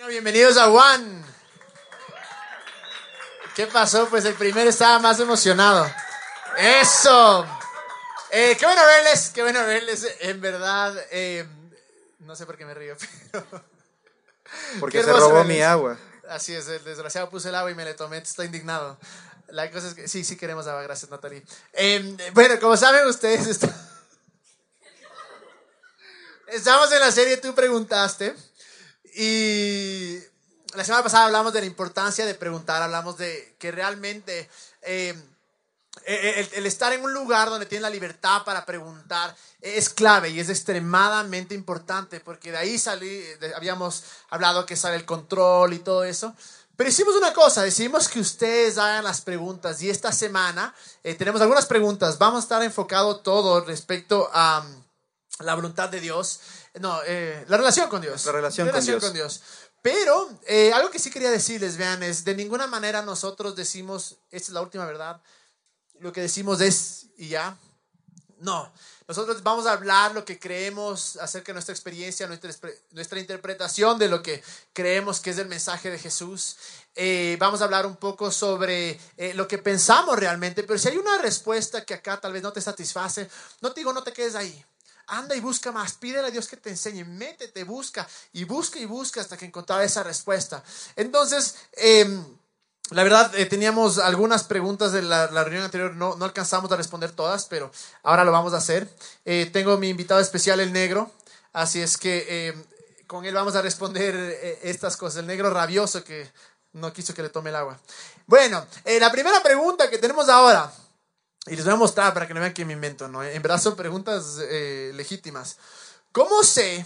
Bueno, bienvenidos a One. ¿Qué pasó? Pues el primero estaba más emocionado. Eso. Eh, qué bueno verles, qué bueno verles. En verdad, eh, no sé por qué me río, pero... Porque se robó verles. mi agua. Así es, el desgraciado puse el agua y me le tomé, está indignado. La cosa es que sí, sí queremos agua, gracias Natalie. Eh, bueno, como saben ustedes, está- estamos en la serie Tú Preguntaste y la semana pasada hablamos de la importancia de preguntar, hablamos de que realmente eh, el, el estar en un lugar donde tienes la libertad para preguntar es clave y es extremadamente importante porque de ahí salí, habíamos hablado que sale el control y todo eso. Pero hicimos una cosa, decidimos que ustedes hagan las preguntas y esta semana eh, tenemos algunas preguntas. Vamos a estar enfocado todo respecto a mm, la voluntad de Dios, no, eh, la relación con Dios. La relación con Dios. Pero eh, algo que sí quería decirles, vean, es de ninguna manera nosotros decimos, esta es la última verdad, lo que decimos es y ya. No, nosotros vamos a hablar lo que creemos acerca de nuestra experiencia, nuestra, nuestra interpretación de lo que creemos que es el mensaje de Jesús. Eh, vamos a hablar un poco sobre eh, lo que pensamos realmente, pero si hay una respuesta que acá tal vez no te satisface, no te digo no te quedes ahí. Anda y busca más, pídele a Dios que te enseñe, métete, busca y busca y busca hasta que encontrar esa respuesta. Entonces, em, la verdad, eh, teníamos algunas preguntas de la, reunión anterior, no, no alcanzamos a responder todas, pero ahora lo vamos a hacer. Eh, tengo mi invitado especial, el negro, así es que eh, con él vamos a responder eh, estas cosas. El negro rabioso que no quiso que le tome el agua. Bueno, la primera pregunta que tenemos ahora, y les voy a mostrar para que no vean que me invento, ¿no? En verdad son preguntas eh, legítimas. ¿Cómo sé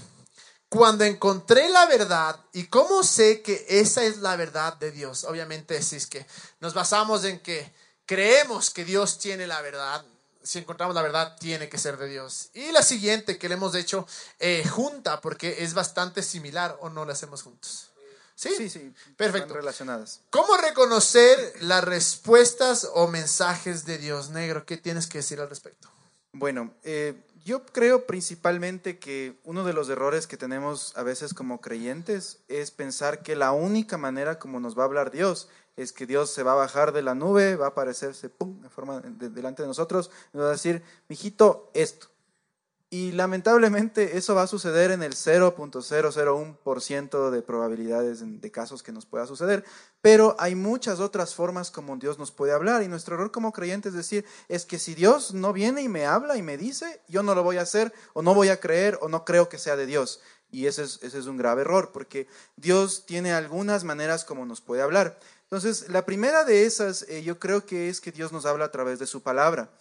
cuando encontré la verdad y cómo sé que esa es la verdad de Dios? Obviamente, si es que nos basamos en que creemos que Dios tiene la verdad, si encontramos la verdad, tiene que ser de Dios. Y la siguiente que le hemos hecho eh, junta, porque es bastante similar, o no la hacemos juntos. Sí, Sí, sí. Perfecto. Están relacionadas. ¿Cómo reconocer las respuestas o mensajes de Dios negro? ¿Qué tienes que decir al respecto? Bueno, eh, yo creo principalmente que uno de los errores que tenemos a veces como creyentes es pensar que la única manera como nos va a hablar Dios es que Dios se va a bajar de la nube, va a aparecerse pum, de forma de- delante de nosotros y nos va a decir, mijito, esto. Y lamentablemente eso va a suceder en el 0.001% de probabilidades de casos que nos pueda suceder, pero hay muchas otras formas como Dios nos puede hablar y nuestro error como creyentes es decir, es que si Dios no viene y me habla y me dice, yo no lo voy a hacer o no voy a creer o no creo que sea de Dios. Y ese es, ese es un grave error porque Dios tiene algunas maneras como nos puede hablar. Entonces, la primera de esas eh, yo creo que es que Dios nos habla a través de su palabra.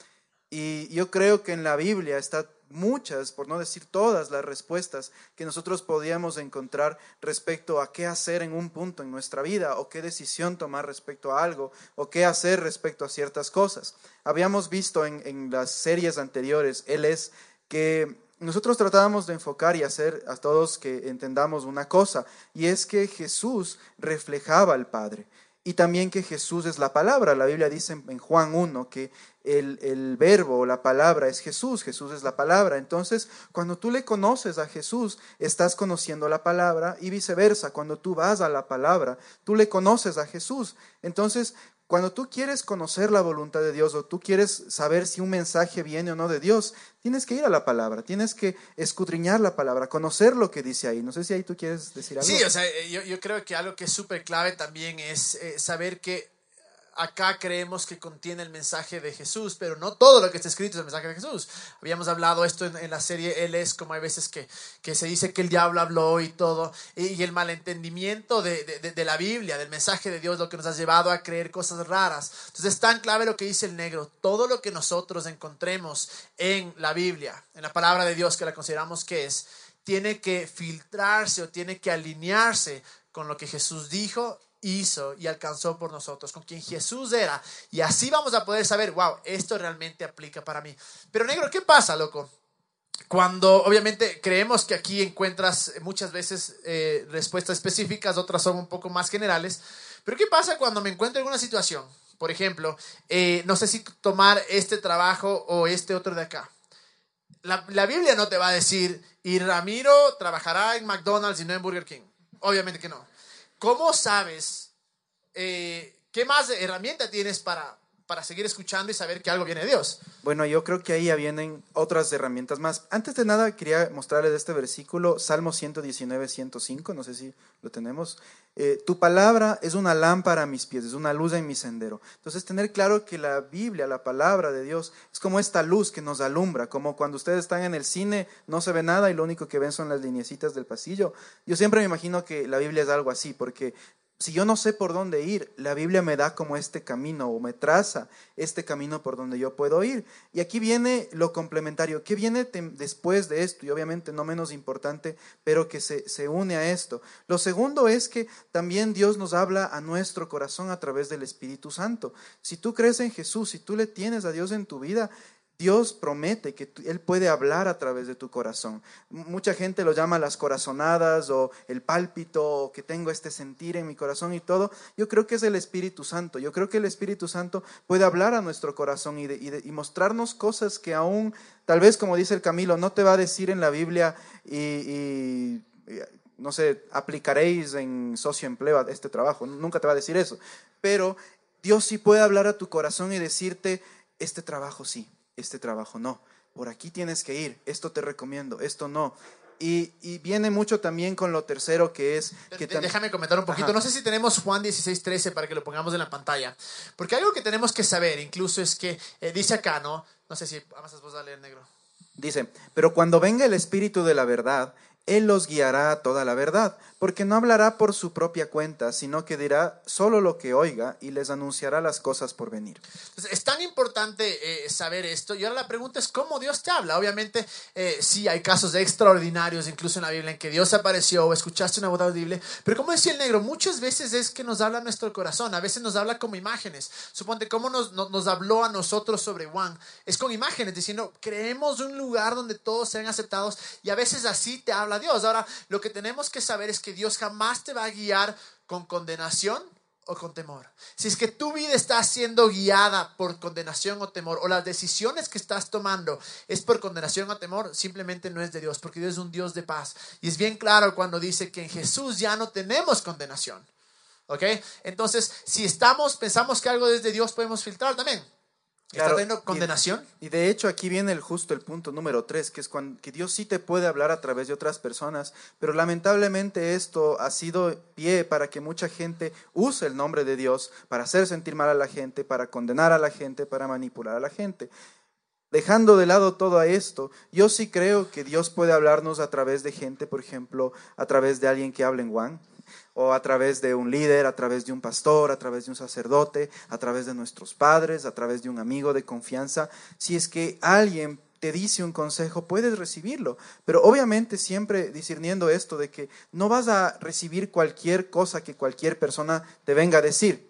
Y yo creo que en la Biblia está muchas, por no decir todas, las respuestas que nosotros podíamos encontrar respecto a qué hacer en un punto en nuestra vida o qué decisión tomar respecto a algo o qué hacer respecto a ciertas cosas. Habíamos visto en, las series anteriores, Él es que nosotros tratábamos de enfocar y hacer a todos que entendamos una cosa, y es que Jesús reflejaba al Padre. Y también que Jesús es la palabra. La Biblia dice en Juan 1 que el, el verbo o la palabra es Jesús, Jesús es la palabra. Entonces, cuando tú le conoces a Jesús, estás conociendo la palabra y viceversa. Cuando tú vas a la palabra, tú le conoces a Jesús. Entonces, cuando tú quieres conocer la voluntad de Dios o tú quieres saber si un mensaje viene o no de Dios, tienes que ir a la palabra, tienes que escudriñar la palabra, conocer lo que dice ahí. No sé si ahí tú quieres decir algo. Sí, o sea, eh, yo, creo que algo que es súper clave también es eh, saber que acá creemos que contiene el mensaje de Jesús, pero no todo lo que está escrito es el mensaje de Jesús. Habíamos hablado esto en, la serie Él es, como hay veces que, que se dice que el diablo habló y todo, y, el malentendimiento de, de- de- de la Biblia, del mensaje de Dios, lo que nos ha llevado a creer cosas raras. Entonces es tan clave lo que dice el negro, todo lo que nosotros encontremos en la Biblia, en la palabra de Dios que la consideramos que es, tiene que filtrarse o tiene que alinearse con lo que Jesús dijo, hizo y alcanzó por nosotros, con quien Jesús era. Y así vamos a poder saber, wow, esto realmente aplica para mí. Pero negro, ¿qué pasa, loco? Cuando obviamente creemos que aquí encuentras muchas veces eh, respuestas específicas, otras son un poco más generales. Pero ¿qué pasa cuando me encuentro en una situación? Por ejemplo, eh, no sé si tomar este trabajo o este otro de acá. La, la Biblia no te va a decir, y Ramiro trabajará en McDonald's y no en Burger King. obviamente que no. ¿Cómo sabes eh, qué más herramienta tienes para, para seguir escuchando y saber que algo viene de Dios? Bueno, yo creo que ahí ya vienen otras herramientas más. Antes de nada, quería mostrarles este versículo, Salmo 119, 105, no sé si lo tenemos. Eh, tu palabra es una lámpara a mis pies, es una luz en mi sendero. Entonces, tener claro que la Biblia, la palabra de Dios, es como esta luz que nos alumbra, como cuando ustedes están en el cine, no se ve nada y lo único que ven son las lineecitas del pasillo. Yo siempre me imagino que la Biblia es algo así, porque si yo no sé por dónde ir, la Biblia me da como este camino o me traza este camino por donde yo puedo ir. Y aquí viene lo complementario. ¿Qué viene después de esto? Y obviamente no menos importante, pero que se, se une a esto. Lo segundo es que también Dios nos habla a nuestro corazón a través del Espíritu Santo. Si tú crees en Jesús, si tú le tienes a Dios en tu vida, Dios promete que Él puede hablar a través de tu corazón. Mucha gente lo llama las corazonadas o el pálpito o que tengo este sentir en mi corazón y todo. Yo creo que es el Espíritu Santo. Yo creo que el Espíritu Santo puede hablar a nuestro corazón y, mostrarnos cosas que aún, tal vez como dice el Camilo, no te va a decir en la Biblia y, no sé, aplicaréis en socioempleo este trabajo. Nunca te va a decir eso. Pero Dios sí puede hablar a tu corazón y decirte, este trabajo sí este trabajo no, por aquí tienes que ir, esto te recomiendo, esto no. Y, viene mucho también con lo tercero que es... Que Déjame comentar un poquito. No sé si tenemos Juan 16, 13 para que lo pongamos en la pantalla. Porque algo que tenemos que saber incluso es que eh, dice acá, ¿no? No sé si amas a leer negro. Dice, pero cuando venga el Espíritu de la verdad, Él los guiará a toda la verdad, porque no hablará por su propia cuenta, sino que dirá solo lo que oiga y les anunciará las cosas por venir. es tan importante eh, saber esto. Y ahora la pregunta es cómo Dios te habla. Obviamente, eh, sí hay casos extraordinarios, incluso en la Biblia, en que Dios apareció o escuchaste una voz audible. Pero como decía el negro, muchas veces es que nos habla nuestro corazón. A veces nos habla como imágenes. Suponte cómo nos, nos, habló a nosotros sobre Juan. Es con imágenes, diciendo, creemos un lugar donde todos sean aceptados. Y a veces así te habla Dios. Ahora, lo que tenemos que saber es que Dios jamás te va a guiar con condenación o con temor. Si es que tu vida está siendo guiada por condenación o temor, o las decisiones que estás tomando es por condenación o temor, simplemente no es de Dios, porque Dios es un Dios de paz. Y es bien claro cuando dice que en Jesús ya no tenemos condenación. ¿Ok? Entonces, si estamos, pensamos que algo es de Dios, podemos filtrar también. ¿Está teniendo condenación? Y, de hecho aquí viene el justo el punto número tres, que es cuando, que Dios sí te puede hablar a través de otras personas, pero lamentablemente esto ha sido pie para que mucha gente use el nombre de Dios para hacer sentir mal a la gente, para condenar a la gente, para manipular a la gente. Dejando de lado todo esto, yo sí creo que Dios puede hablarnos a través de gente, por ejemplo, a través de alguien que hable en Juan, o a través de un líder, a través de un pastor, a través de un sacerdote, a través de nuestros padres, a través de un amigo de confianza. Si es que alguien te dice un consejo, puedes recibirlo, pero obviamente siempre discerniendo esto de que no vas a recibir cualquier cosa que cualquier persona te venga a decir.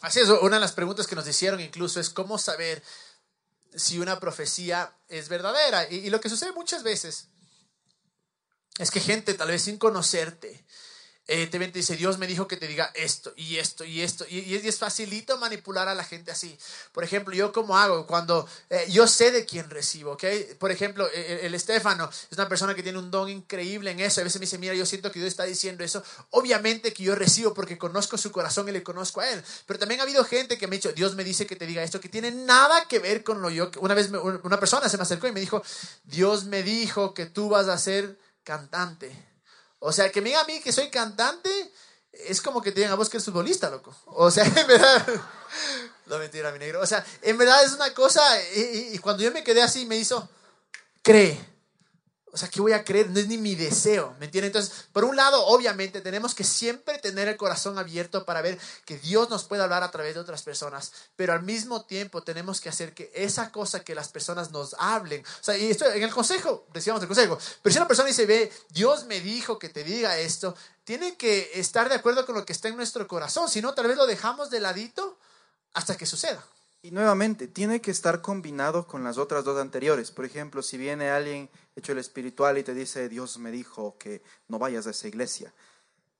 Así es, una de las preguntas que nos hicieron incluso es cómo saber si una profecía es verdadera. Y, y lo que sucede muchas veces es que gente, tal vez sin conocerte, eh, te dice, Dios me dijo que te diga esto y esto y esto. Y, es, facilito manipular a la gente así. Por ejemplo, yo como hago cuando eh, yo sé de quién recibo, ¿ok? Por ejemplo, e, e, el, Estefano es una persona que tiene un don increíble en eso. A veces me dice, mira, yo siento que Dios está diciendo eso. Obviamente que yo recibo porque conozco su corazón y le conozco a Él. Pero también ha habido gente que me ha dicho, Dios me dice que te diga esto, que tiene nada que ver con lo yo. Una vez una persona se me acercó y me dijo, Dios me dijo que tú vas a ser cantante. O sea, que me diga a mí que soy cantante es como que te digan a vos que eres futbolista, loco. O sea, en verdad. No mentira, mi negro. O sea, en verdad es una cosa. Y, y cuando yo me quedé así, me hizo. Cree. O sea, ¿qué voy a creer? No es ni mi deseo, ¿me entiendes? Entonces, por un lado, obviamente, tenemos que siempre tener el corazón abierto para ver que Dios nos puede hablar a través de otras personas, pero al mismo tiempo tenemos que hacer que esa cosa que las personas nos hablen, o sea, y esto en el consejo, decíamos el consejo, pero si una persona dice, ve, Dios me dijo que te diga esto, tiene que estar de acuerdo con lo que está en nuestro corazón, si no, tal vez lo dejamos de ladito hasta que suceda. Y nuevamente, tiene que estar combinado con las otras dos anteriores. Por ejemplo, si viene alguien hecho el espiritual y te dice, Dios me dijo que no vayas a esa iglesia.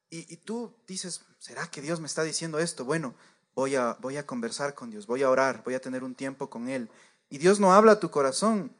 Y, tú dices, ¿será que Dios me está diciendo esto? Bueno, voy a, voy a conversar con Dios, voy a orar, voy a tener un tiempo con Él. Y Dios no habla a tu corazón.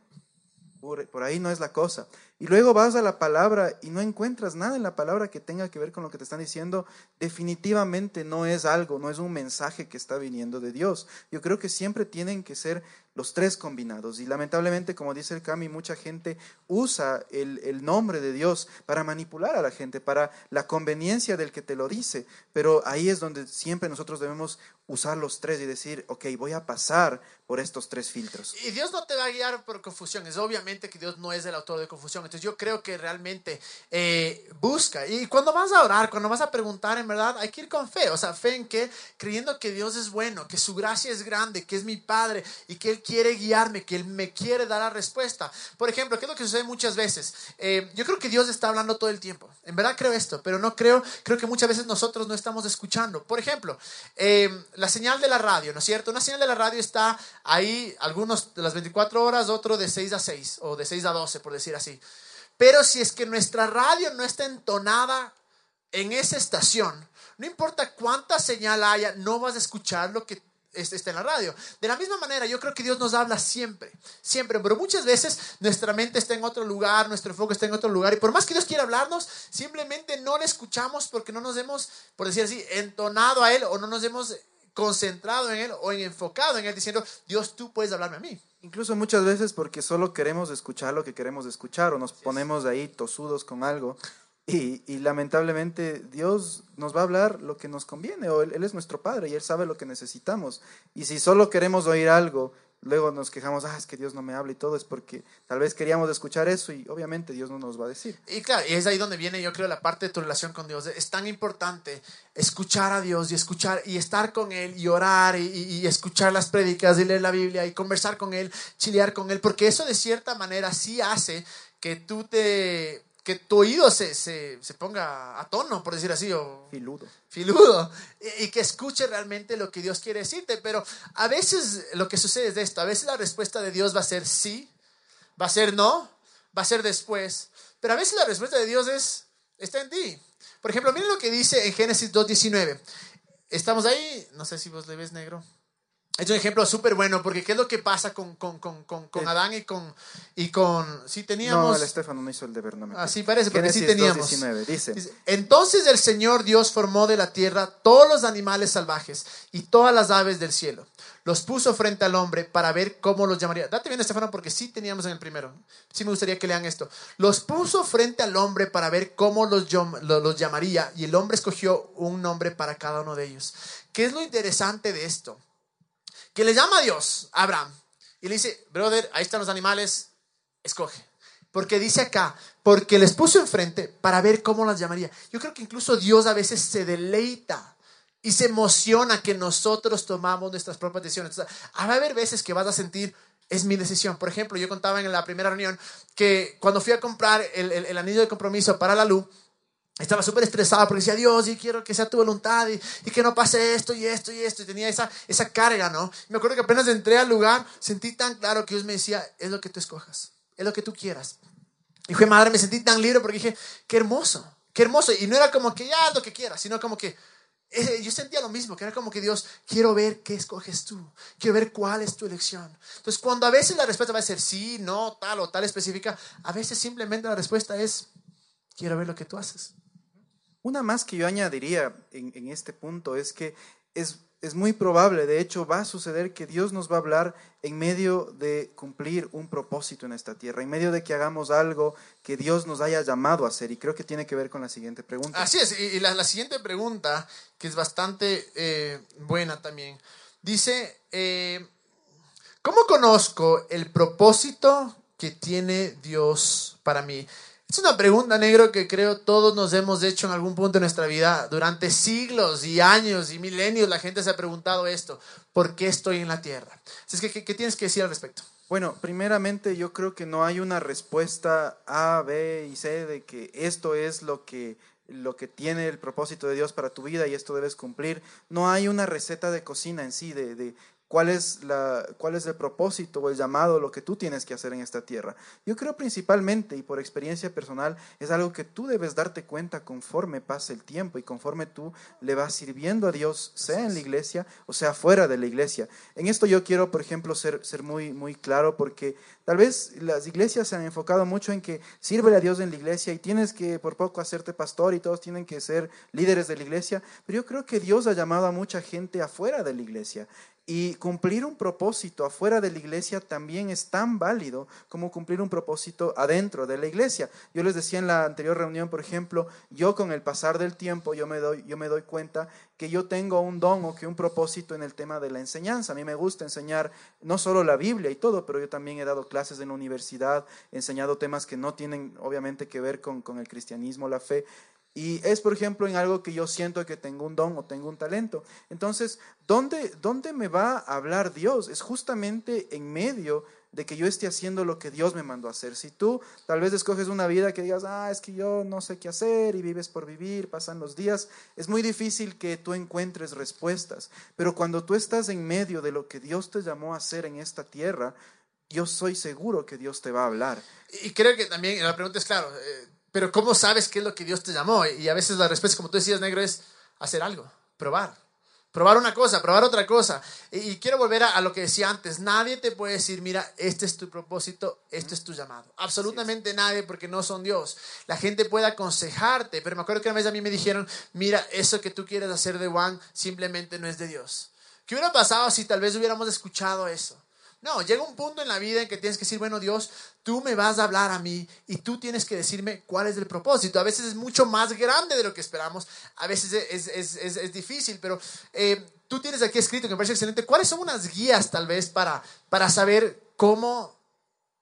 Por, por ahí no es la cosa. Y luego vas a la palabra y no encuentras nada en la palabra que tenga que ver con lo que te están diciendo, definitivamente no es algo, no es un mensaje que está viniendo de Dios. Yo creo que siempre tienen que ser los tres combinados. Y lamentablemente, como dice el Cami, mucha gente usa el, el, nombre de Dios para manipular a la gente, para la conveniencia del que te lo dice. Pero ahí es donde siempre nosotros debemos usar los tres y decir, ok, voy a pasar por estos tres filtros. Y Dios no te va a guiar por confusión. Es obviamente que Dios no es el autor de confusión. Entonces yo creo que realmente eh, busca. Y cuando vas a orar, cuando vas a preguntar, en verdad, hay que ir con fe. O sea, fe en que, creyendo que Dios es bueno, que su gracia es grande, que es mi Padre y que Él quiere guiarme, que Él me quiere dar la respuesta. Por ejemplo, ¿qué es lo que sucede muchas veces? Eh, yo creo que Dios está hablando todo el tiempo. En verdad creo esto, pero no creo, creo que muchas veces nosotros no estamos escuchando. Por ejemplo, eh, la señal de la radio, ¿no es cierto? Una señal de la radio está ahí algunos de las 24 horas, otro de 6 a 6 o de 6 a 12, por decir así. Pero si es que nuestra radio no está entonada en esa estación, no importa cuánta señal haya, no vas a escuchar lo que está en la radio. De la misma manera, yo creo que Dios nos habla siempre, siempre, pero muchas veces nuestra mente está en otro lugar, nuestro enfoque está en otro lugar, y por más que Dios quiera hablarnos, simplemente no le escuchamos porque no nos hemos, por decir así, entonado a Él o no nos hemos concentrado en Él o en enfocado en Él, diciendo, Dios, tú puedes hablarme a mí. Incluso muchas veces porque solo queremos escuchar lo que queremos escuchar o nos ponemos ahí tosudos con algo. Y, y, lamentablemente Dios nos va a hablar lo que nos conviene, o él, él, es nuestro Padre y Él sabe lo que necesitamos. Y si solo queremos oír algo luego nos quejamos, ah, es que Dios no me habla y todo, es porque tal vez queríamos escuchar eso y obviamente Dios no nos va a decir. Y claro, y es ahí donde viene yo creo la parte de tu relación con Dios. Es tan importante escuchar a Dios y escuchar y estar con Él y orar y, y escuchar las prédicas y leer la Biblia y conversar con Él, chilear con Él, porque eso de cierta manera sí hace que tú te que tu oído se, se, se, ponga a tono, por decir así, o filudo. Filudo, y, y, que escuche realmente lo que Dios quiere decirte. Pero a veces lo que sucede es esto, a veces la respuesta de Dios va a ser sí, va a ser no, va a ser después, pero a veces la respuesta de Dios es, está en ti. Por ejemplo, miren lo que dice en Génesis 2.19. Estamos ahí, no sé si vos le ves negro. Es un ejemplo súper bueno, porque ¿qué es lo que pasa con, con, con, con, con Adán y con, y con... Sí teníamos... No, el Estefano no hizo el deber, no me Así parece, porque sí teníamos. 19, dice. Entonces el Señor Dios formó de la tierra todos los animales salvajes y todas las aves del cielo. Los puso frente al hombre para ver cómo los llamaría. Date bien, Estefano, porque sí teníamos en el primero. Sí me gustaría que lean esto. Los puso frente al hombre para ver cómo los, los llamaría y el hombre escogió un nombre para cada uno de ellos. ¿Qué es lo interesante de esto? Que le llama a Dios, a Abraham, y le dice, brother, ahí están los animales, escoge. Porque dice acá, porque les puso enfrente para ver cómo las llamaría. Yo creo que incluso Dios a veces se deleita y se emociona que nosotros tomamos nuestras propias decisiones. va a haber veces que vas a sentir, es mi decisión. Por ejemplo, yo contaba en la primera reunión que cuando fui a comprar el anillo de compromiso para la luz, estaba súper estresada porque decía, Dios, y quiero que sea tu voluntad y, y, que no pase esto y esto y esto. Y tenía esa, esa carga, ¿no? me acuerdo que apenas entré al lugar, sentí tan claro que Dios me decía, es lo que tú escojas, es lo que tú quieras. Y fue madre, me sentí tan libre porque dije, qué hermoso, qué hermoso. Y no era como que ya lo que quieras, sino como que eh, yo sentía lo mismo, que era como que Dios, quiero ver qué escoges tú, quiero ver cuál es tu elección. Entonces, cuando a veces la respuesta va a ser sí, no, tal o tal específica, a veces simplemente la respuesta es, quiero ver lo que tú haces. Una más que yo añadiría en, este punto es que es, muy probable, de hecho va a suceder que Dios nos va a hablar en medio de cumplir un propósito en esta tierra, en medio de que hagamos algo que Dios nos haya llamado a hacer. Y creo que tiene que ver con la siguiente pregunta. Así es, y la, la siguiente pregunta, que es bastante eh, buena también, dice, eh, ¿cómo conozco el propósito que tiene Dios para mí? Es una pregunta, negro, que creo todos nos hemos hecho en algún punto de nuestra vida. Durante siglos y años y milenios la gente se ha preguntado esto. ¿Por qué estoy en la tierra? Así es que, ¿qué, tienes que decir al respecto? Bueno, primeramente yo creo que no hay una respuesta A, B y C de que esto es lo que lo que tiene el propósito de Dios para tu vida y esto debes cumplir. No hay una receta de cocina en sí, de, de cuál es, la, cuál es el propósito o el llamado, lo que tú tienes que hacer en esta tierra. Yo creo principalmente, y por experiencia personal, es algo que tú debes darte cuenta conforme pase el tiempo y conforme tú le vas sirviendo a Dios, sea en la iglesia o sea fuera de la iglesia. En esto yo quiero, por ejemplo, ser, ser muy, muy claro porque tal vez las iglesias se han enfocado mucho en que sirve a Dios en la iglesia y tienes que por poco hacerte pastor y todos tienen que ser líderes de la iglesia, pero yo creo que Dios ha llamado a mucha gente afuera de la iglesia. Y cumplir un propósito afuera de la iglesia también es tan válido como cumplir un propósito adentro de la iglesia. Yo les decía en la anterior reunión, por ejemplo, yo con el pasar del tiempo, yo me doy, yo me doy cuenta que yo tengo un don o que un propósito en el tema de la enseñanza. A mí me gusta enseñar no solo la Biblia y todo, pero yo también he dado clases en la universidad, he enseñado temas que no tienen obviamente que ver con, con el cristianismo, la fe. Y es, por ejemplo, en algo que yo siento que tengo un don o tengo un talento. Entonces, ¿dónde, ¿dónde me va a hablar Dios? Es justamente en medio de que yo esté haciendo lo que Dios me mandó a hacer. Si tú tal vez escoges una vida que digas, ah, es que yo no sé qué hacer y vives por vivir, pasan los días, es muy difícil que tú encuentres respuestas. Pero cuando tú estás en medio de lo que Dios te llamó a hacer en esta tierra, yo soy seguro que Dios te va a hablar. Y creo que también la pregunta es, claro, eh, pero ¿cómo sabes qué es lo que Dios te llamó? Y a veces la respuesta, como tú decías, negro, es hacer algo, probar. Probar una cosa, probar otra cosa. Y, quiero volver a, lo que decía antes. Nadie te puede decir, mira, este es tu propósito, este es tu llamado. Absolutamente nadie, porque no son Dios. La gente puede aconsejarte, pero me acuerdo que una vez a mí me dijeron, mira, eso que tú quieres hacer de Juan simplemente no es de Dios. ¿Qué hubiera pasado si tal vez hubiéramos escuchado eso? No, llega un punto en la vida en que tienes que decir, bueno, Dios, tú me vas a hablar a mí y tú tienes que decirme cuál es el propósito. A veces es mucho más grande de lo que esperamos, a veces es, es, es, es difícil, pero eh, tú tienes aquí escrito, que me parece excelente, cuáles son unas guías tal vez para, para saber cómo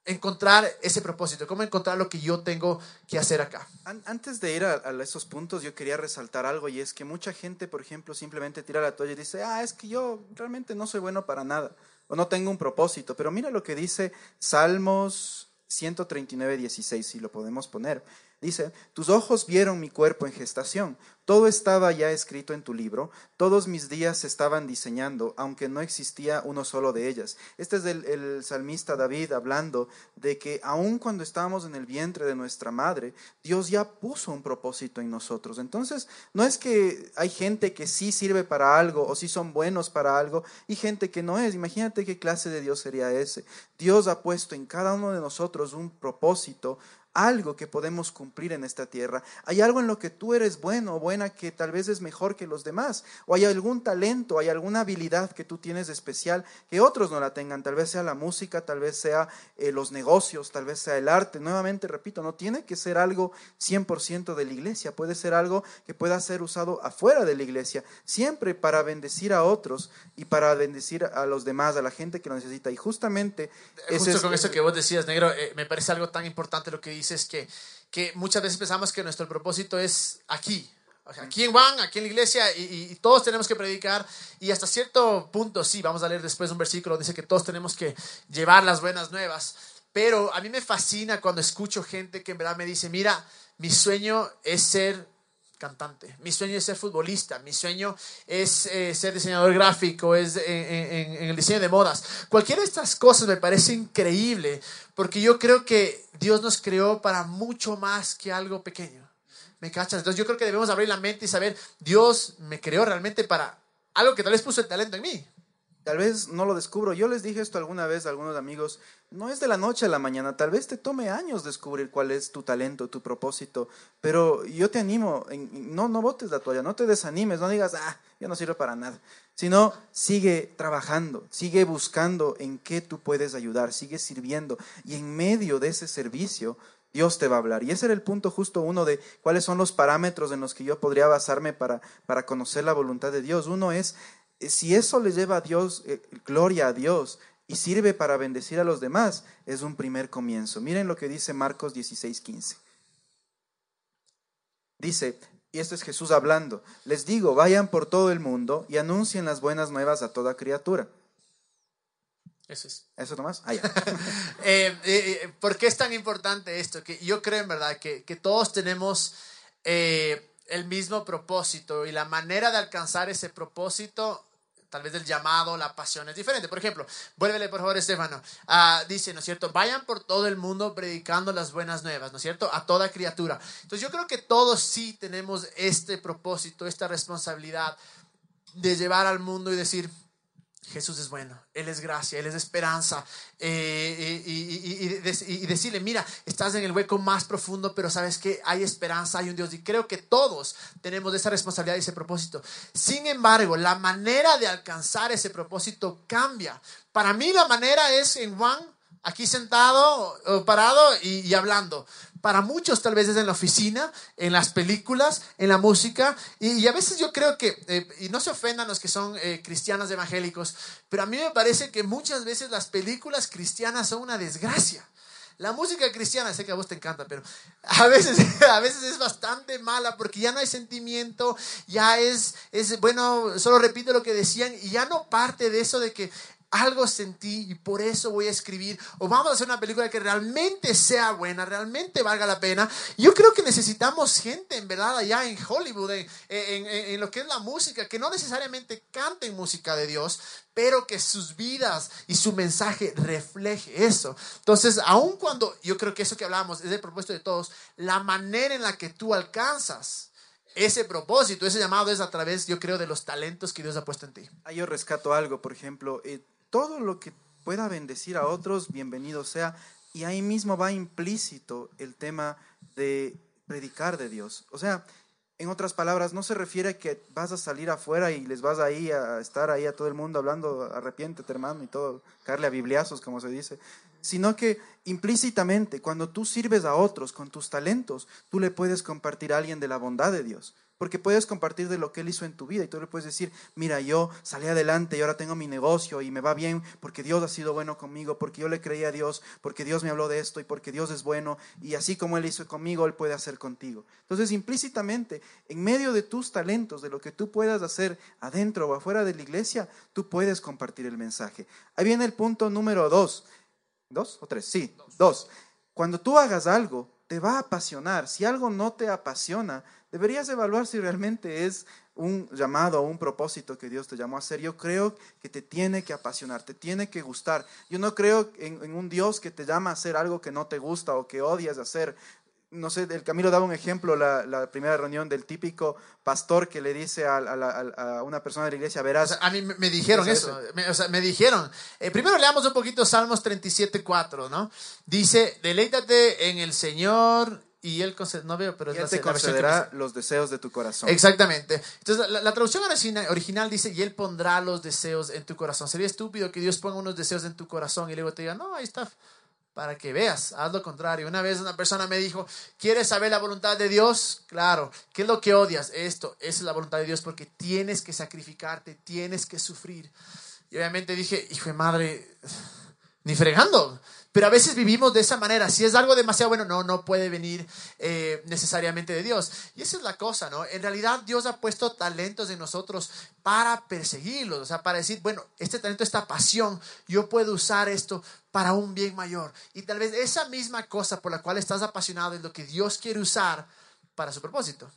encontrar ese propósito, cómo encontrar lo que yo tengo que hacer acá. Antes de ir a, a, esos puntos, yo quería resaltar algo y es que mucha gente, por ejemplo, simplemente tira la toalla y dice, ah, es que yo realmente no soy bueno para nada o no tengo un propósito. Pero mira lo que dice Salmos 139, 16, si lo podemos poner. Dice, tus ojos vieron mi cuerpo en gestación, todo estaba ya escrito en tu libro, todos mis días se estaban diseñando, aunque no existía uno solo de ellas. Este es el, salmista David hablando de que aun cuando estábamos en el vientre de nuestra madre, Dios ya puso un propósito en nosotros. Entonces, no es que hay gente que sí sirve para algo o sí son buenos para algo y gente que no es. Imagínate qué clase de Dios sería ese. Dios ha puesto en cada uno de nosotros un propósito algo que podemos cumplir en esta tierra. Hay algo en lo que tú eres bueno o buena que tal vez es mejor que los demás. O hay algún talento, hay alguna habilidad que tú tienes especial que otros no la tengan. Tal vez sea la música, tal vez sea eh, los negocios, tal vez sea el arte. Nuevamente, repito, no tiene que ser algo 100% de la iglesia. Puede ser algo que pueda ser usado afuera de la iglesia. Siempre para bendecir a otros y para bendecir a los demás, a la gente que lo necesita. Y justamente... Justo con eso que vos decías, negro, eh, me parece algo tan importante lo que dices que, que muchas veces pensamos que nuestro propósito es aquí, aquí en Juan, aquí en la iglesia, y, todos tenemos que predicar, y hasta cierto punto, sí, vamos a leer después un versículo, dice que todos tenemos que llevar las buenas nuevas, pero a mí me fascina cuando escucho gente que en verdad me dice, mira, mi sueño es ser cantante. Mi sueño es ser futbolista, mi sueño es eh, ser diseñador gráfico, es en, el diseño de modas. Cualquiera de estas cosas me parece increíble porque yo creo que Dios nos creó para mucho más que algo pequeño. ¿Me cachas? Entonces yo creo que debemos abrir la mente y saber, Dios me creó realmente para algo que tal vez puso el talento en mí. Tal vez no lo descubro. Yo les dije esto alguna vez a algunos amigos. No es de la noche a la mañana. Tal vez te tome años descubrir cuál es tu talento, tu propósito. Pero yo te animo. no, no botes la toalla. No te desanimes. No digas, ah, yo no sirvo para nada. Sino sigue trabajando. Sigue buscando en qué tú puedes ayudar. Sigue sirviendo. Y en medio de ese servicio, Dios te va a hablar. Y ese era el punto justo uno de cuáles son los parámetros en los que yo podría basarme para, para conocer la voluntad de Dios. Uno es si eso le lleva a Dios, eh, gloria a Dios, y sirve para bendecir a los demás, es un primer comienzo. Miren lo que dice Marcos 16:15. Dice, y esto es Jesús hablando, les digo, vayan por todo el mundo y anuncien las buenas nuevas a toda criatura. Eso es. ¿Eso nomás? Ah, eh, ¿Por qué es tan importante esto? Que yo creo en verdad que, que todos tenemos el mismo propósito y la manera de alcanzar ese propósito tal vez el llamado, la pasión es diferente. Por ejemplo, vuélvele por favor, Estefano. Ah, dice, ¿no es cierto? Vayan por todo el mundo predicando las buenas nuevas, ¿no es cierto? A toda criatura. Entonces yo creo que todos sí tenemos este propósito, esta responsabilidad de llevar al mundo y decir, Jesús es bueno, Él es gracia, Él es esperanza. Eh, y, decirle, mira, estás en el hueco más profundo, pero sabes que hay esperanza, hay un Dios. Y creo que todos tenemos esa responsabilidad y ese propósito. Sin embargo, la manera de alcanzar ese propósito cambia. Para mí la manera es en Juan, aquí sentado, parado y hablando. Para muchos tal vez es en la oficina, en las películas, en la música. Y, a veces yo creo que, eh, y no se ofendan los que son eh, cristianos evangélicos, pero a mí me parece que muchas veces las películas cristianas son una desgracia. La música cristiana, sé que a vos te encanta, pero a veces, a veces es bastante mala porque ya no hay sentimiento, ya es, es, bueno, solo repito lo que decían y ya no parte de eso de que algo sentí y por eso voy a escribir. O vamos a hacer una película que realmente sea buena, realmente valga la pena. Yo creo que necesitamos gente, en verdad, allá en Hollywood, en, en, lo que es la música, que no necesariamente canten música de Dios, pero que sus vidas y su mensaje refleje eso. Entonces, aun cuando yo creo que eso que hablamos es el propósito de todos, la manera en la que tú alcanzas ese propósito, ese llamado es a través, yo creo, de los talentos que Dios ha puesto en ti. Ahí yo rescato algo, por ejemplo, eh, todo lo que pueda bendecir a otros, bienvenido sea. Y ahí mismo va implícito el tema de predicar de Dios. O sea, en otras palabras, no se refiere que vas a salir afuera y les vas ahí a estar ahí a todo el mundo hablando, arrepiéntete hermano y todo, caerle a bibliazos, como se dice, sino que implícitamente, cuando tú sirves a otros con tus talentos, tú le puedes compartir a alguien de la bondad de Dios. Porque puedes compartir de lo que Él hizo en tu vida y tú le puedes decir, mira, yo salí adelante y ahora tengo mi negocio y me va bien porque Dios ha sido bueno conmigo, porque yo le creí a Dios, porque Dios me habló de esto y porque Dios es bueno y así como Él hizo conmigo, Él puede hacer contigo. Entonces, implícitamente, en medio de tus talentos, de lo que tú puedas hacer adentro o afuera de la iglesia, tú puedes compartir el mensaje. Ahí viene el punto número dos. ¿Dos o tres? Sí, dos. Cuando tú hagas algo, te va a apasionar. Si algo no te apasiona, deberías evaluar si realmente es un llamado o un propósito que Dios te llamó a hacer. Yo creo que te tiene que apasionar, te tiene que gustar. Yo no creo en, en, un Dios que te llama a hacer algo que no te gusta o que odias hacer no sé, el Camilo daba un ejemplo, la, primera reunión del típico pastor que le dice a, una persona de la iglesia, verás. a mí me dijeron eso, me, o sea, me dijeron. Eh, primero leamos un poquito Salmos 37, 4, ¿no? Dice, deleítate en el Señor y él no veo, pero es él te concederá los deseos de tu corazón. Exactamente. Entonces, la, la, traducción original dice, y él pondrá los deseos en tu corazón. Sería estúpido que Dios ponga unos deseos en tu corazón y luego te diga, no, ahí está para que veas, haz lo contrario. Una vez una persona me dijo, ¿quieres saber la voluntad de Dios? Claro. ¿Qué es lo que odias? Esto, esa es la voluntad de Dios porque tienes que sacrificarte, tienes que sufrir. Y obviamente dije, hijo de madre, ni fregando. Pero a veces vivimos de esa manera. Si es algo demasiado bueno, no, no puede venir eh, necesariamente de Dios. Y esa es la cosa, ¿no? En realidad Dios ha puesto talentos en nosotros para perseguirlos, o sea, para decir, bueno, este talento, esta pasión, yo puedo usar esto para un bien mayor. Y tal vez esa misma cosa por la cual estás apasionado es lo que Dios quiere usar para su propósito.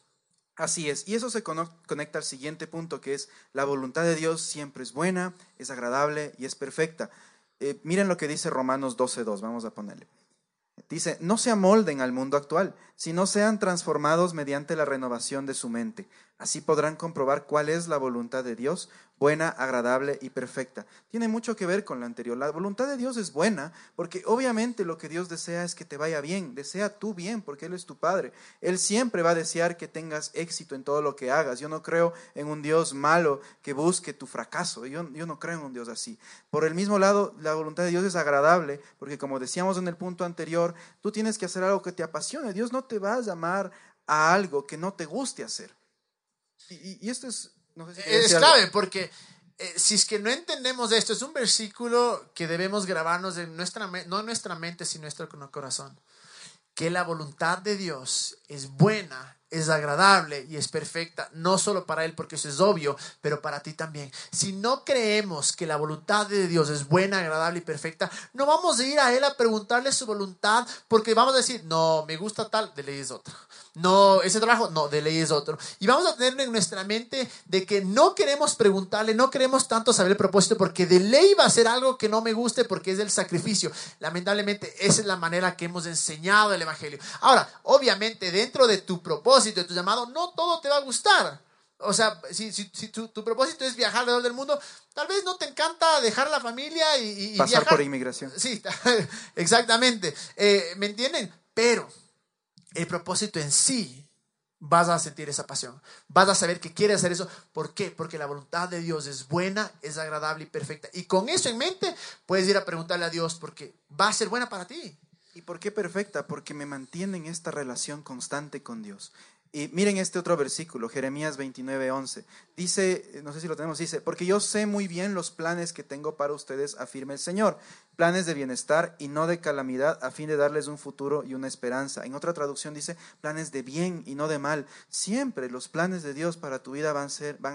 Así es, y eso se conecta al siguiente punto, que es la voluntad de Dios siempre es buena, es agradable y es perfecta. Eh, miren lo que dice Romanos 12.2, vamos a ponerle. Dice, no se amolden al mundo actual, sino sean transformados mediante la renovación de su mente. Así podrán comprobar cuál es la voluntad de Dios, buena, agradable y perfecta. Tiene mucho que ver con la anterior. La voluntad de Dios es buena porque obviamente lo que Dios desea es que te vaya bien, desea tu bien porque Él es tu Padre. Él siempre va a desear que tengas éxito en todo lo que hagas. Yo no creo en un Dios malo que busque tu fracaso. Yo, yo no creo en un Dios así. Por el mismo lado, la voluntad de Dios es agradable porque como decíamos en el punto anterior, tú tienes que hacer algo que te apasione. Dios no te va a llamar a algo que no te guste hacer. Y, esto es... es clave porque eh, si es que no entendemos esto, es un versículo que debemos grabarnos en nuestra, no en nuestra mente, sino en nuestro corazón. Que la voluntad de Dios es buena, es agradable y es perfecta, no solo para Él, porque eso es obvio, pero para ti también. Si no creemos que la voluntad de Dios es buena, agradable y perfecta, no vamos a ir a Él a preguntarle su voluntad, porque vamos a decir, no, me gusta tal, de ley es otro. No, ese trabajo, no, de ley es otro. Y vamos a tener en nuestra mente de que no queremos preguntarle, no queremos tanto saber el propósito, porque de ley va a ser algo que no me guste, porque es el sacrificio. Lamentablemente, esa es la manera que hemos enseñado el Evangelio. Ahora, obviamente, dentro de tu propósito, de tu llamado, no todo te va a gustar. O sea, si, si, tu, propósito es viajar alrededor del mundo, tal vez no te encanta dejar la familia y, Pasar por inmigración. Sí, exactamente. Eh, ¿Me entienden? Pero el propósito en sí, vas a sentir esa pasión. Vas a saber que quieres hacer eso. ¿Por qué? Porque la voluntad de Dios es buena, es agradable y perfecta. Y con eso en mente, puedes ir a preguntarle a Dios porque va a ser buena para ti. ¿Y por qué perfecta? Porque me mantiene en esta relación constante con Dios. Y miren este otro versículo, Jeremías 29, 11. Dice, no sé si lo tenemos, dice, porque yo sé muy bien los planes que tengo para ustedes, afirma el Señor, planes de bienestar y no de calamidad, a fin de darles un futuro y una esperanza. En otra traducción dice, planes de bien y no de mal. Siempre los planes de Dios para tu vida van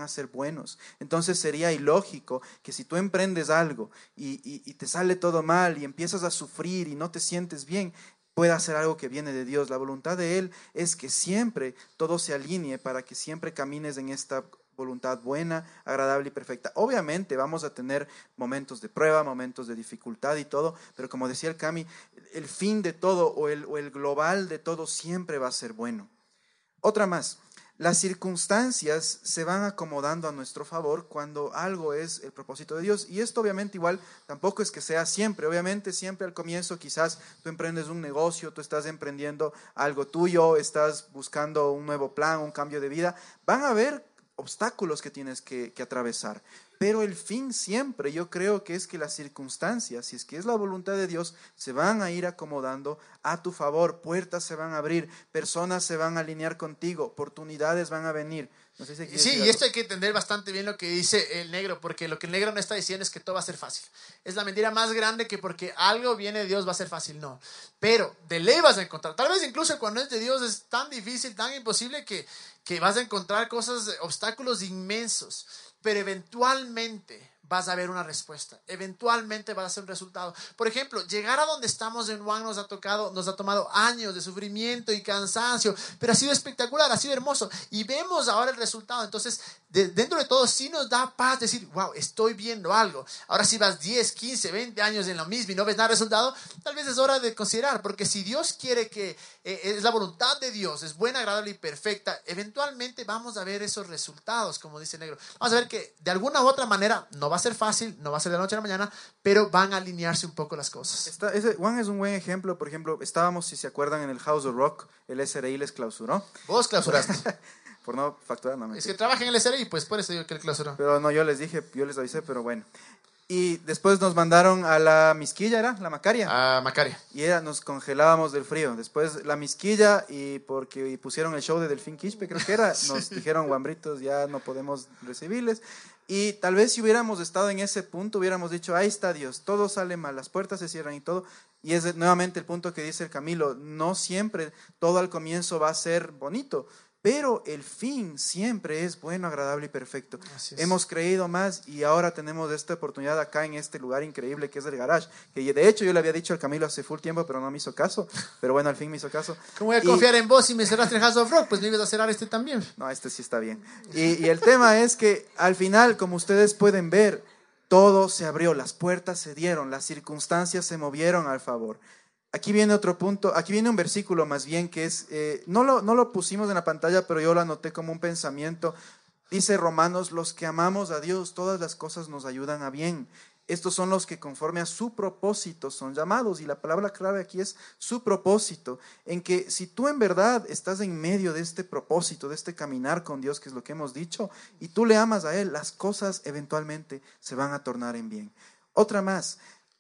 a ser, buenos. Entonces sería ilógico que si tú emprendes algo y te sale todo mal y empiezas a sufrir y no te sientes bien, pueda hacer algo que viene de Dios. La voluntad de Él es que siempre todo se alinee para que siempre camines en esta voluntad buena, agradable y perfecta. Obviamente vamos a tener momentos de prueba, momentos de dificultad y todo, pero como decía el Cami, el fin de todo o el, o el global de todo siempre va a ser bueno. Otra más, las circunstancias se van acomodando a nuestro favor cuando algo es el propósito de Dios. Y esto obviamente igual tampoco es que sea siempre. Obviamente siempre al comienzo quizás tú emprendes un negocio, tú estás emprendiendo algo tuyo, estás buscando un nuevo plan, un cambio de vida. Van a haber obstáculos que tienes que, que atravesar. Pero el fin siempre, yo creo que es que las circunstancias, si es que es la voluntad de Dios, se van a ir acomodando a tu favor, puertas se van a abrir, personas se van a alinear contigo, oportunidades van a venir. sí, y esto hay que entender bastante bien lo que dice el negro, porque lo que el negro no está diciendo es que todo va a ser fácil. Es la mentira más grande que porque algo viene de Dios va a ser fácil, no. Pero de ley vas a encontrar. Tal vez incluso cuando es de Dios es tan difícil, tan imposible que, que vas a encontrar cosas, obstáculos inmensos pero eventualmente vas a ver una respuesta. Eventualmente va a ser un resultado. Por ejemplo, llegar a donde estamos en Juan nos ha tocado, nos ha tomado años de sufrimiento y cansancio, pero ha sido espectacular, ha sido hermoso y vemos ahora el resultado. Entonces, dentro de todo sí nos da paz decir, wow, estoy viendo algo. Ahora si vas 10, 15, 20 años en lo mismo y no ves nada de resultado, tal vez es hora de considerar, porque si Dios quiere que eh, es la voluntad de Dios, es buena, agradable y perfecta, eventualmente vamos a ver esos resultados, como dice el negro. Vamos a ver que de alguna u otra manera no va a ser fácil, no va a ser de la noche a la mañana, pero van a alinearse un poco las cosas. Juan es un buen ejemplo, por ejemplo, estábamos, si se acuerdan, en el House of Rock, el SRI les clausuró. Vos clausuraste. por no facturar, no Es que trabaja en el SRI, pues por eso digo que el clausuró. Pero no, yo les dije, yo les avisé, pero bueno. Y después nos mandaron a la Misquilla, ¿era? La Macaria. A Macaria. Y era, nos congelábamos del frío. Después la Misquilla y porque pusieron el show de Delfín Quispe, creo que era, nos dijeron, guambritos, ya no podemos recibirles. Y tal vez si hubiéramos estado en ese punto, hubiéramos dicho, ahí está Dios, todo sale mal, las puertas se cierran y todo. Y es nuevamente el punto que dice el Camilo, no siempre todo al comienzo va a ser bonito pero el fin siempre es bueno, agradable y perfecto. Hemos creído más y ahora tenemos esta oportunidad acá en este lugar increíble que es el garage, que de hecho yo le había dicho al Camilo hace full tiempo, pero no me hizo caso, pero bueno, al fin me hizo caso. ¿Cómo voy a confiar en vos si me cerraste el House of Rock? Pues me ibas a cerrar este también. No, este sí está bien. Y, y el tema es que al final, como ustedes pueden ver, todo se abrió, las puertas se dieron, las circunstancias se movieron al favor. Aquí viene otro punto, aquí viene un versículo más bien que es, eh, no, lo, no lo pusimos en la pantalla, pero yo lo anoté como un pensamiento. Dice Romanos, los que amamos a Dios, todas las cosas nos ayudan a bien. Estos son los que conforme a su propósito son llamados. Y la palabra clave aquí es su propósito. En que si tú en verdad estás en medio de este propósito, de este caminar con Dios, que es lo que hemos dicho, y tú le amas a Él, las cosas eventualmente se van a tornar en bien. Otra más,